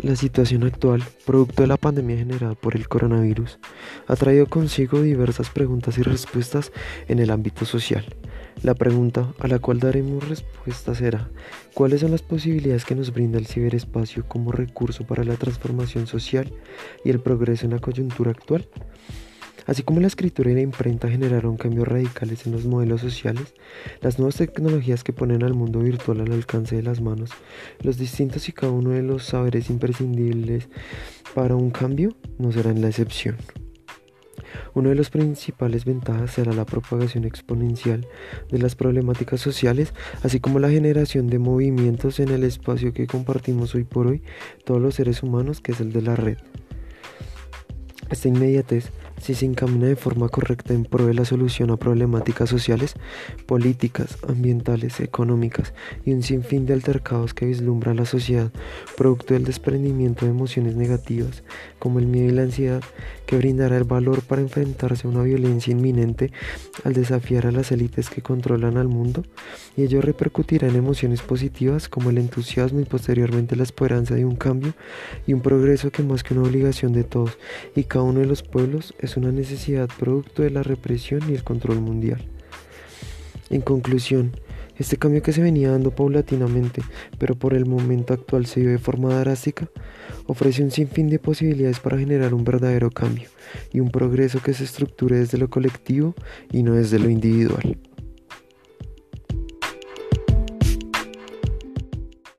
La situación actual, producto de la pandemia generada por el coronavirus, ha traído consigo diversas preguntas y respuestas en el ámbito social. La pregunta a la cual daremos respuesta será, ¿cuáles son las posibilidades que nos brinda el ciberespacio como recurso para la transformación social y el progreso en la coyuntura actual? Así como la escritura y la imprenta generaron cambios radicales en los modelos sociales, las nuevas tecnologías que ponen al mundo virtual al alcance de las manos, los distintos y cada uno de los saberes imprescindibles para un cambio no serán la excepción. Una de las principales ventajas será la propagación exponencial de las problemáticas sociales, así como la generación de movimientos en el espacio que compartimos hoy por hoy todos los seres humanos, que es el de la red. Esta inmediatez si se encamina de forma correcta en pro de la solución a problemáticas sociales, políticas, ambientales, económicas y un sinfín de altercados que vislumbra la sociedad, producto del desprendimiento de emociones negativas como el miedo y la ansiedad, que brindará el valor para enfrentarse a una violencia inminente al desafiar a las élites que controlan al mundo, y ello repercutirá en emociones positivas como el entusiasmo y posteriormente la esperanza de un cambio y un progreso que más que una obligación de todos y cada uno de los pueblos es una necesidad producto de la represión y el control mundial. En conclusión, este cambio que se venía dando paulatinamente, pero por el momento actual se dio de forma drástica, ofrece un sinfín de posibilidades para generar un verdadero cambio y un progreso que se estructure desde lo colectivo y no desde lo individual.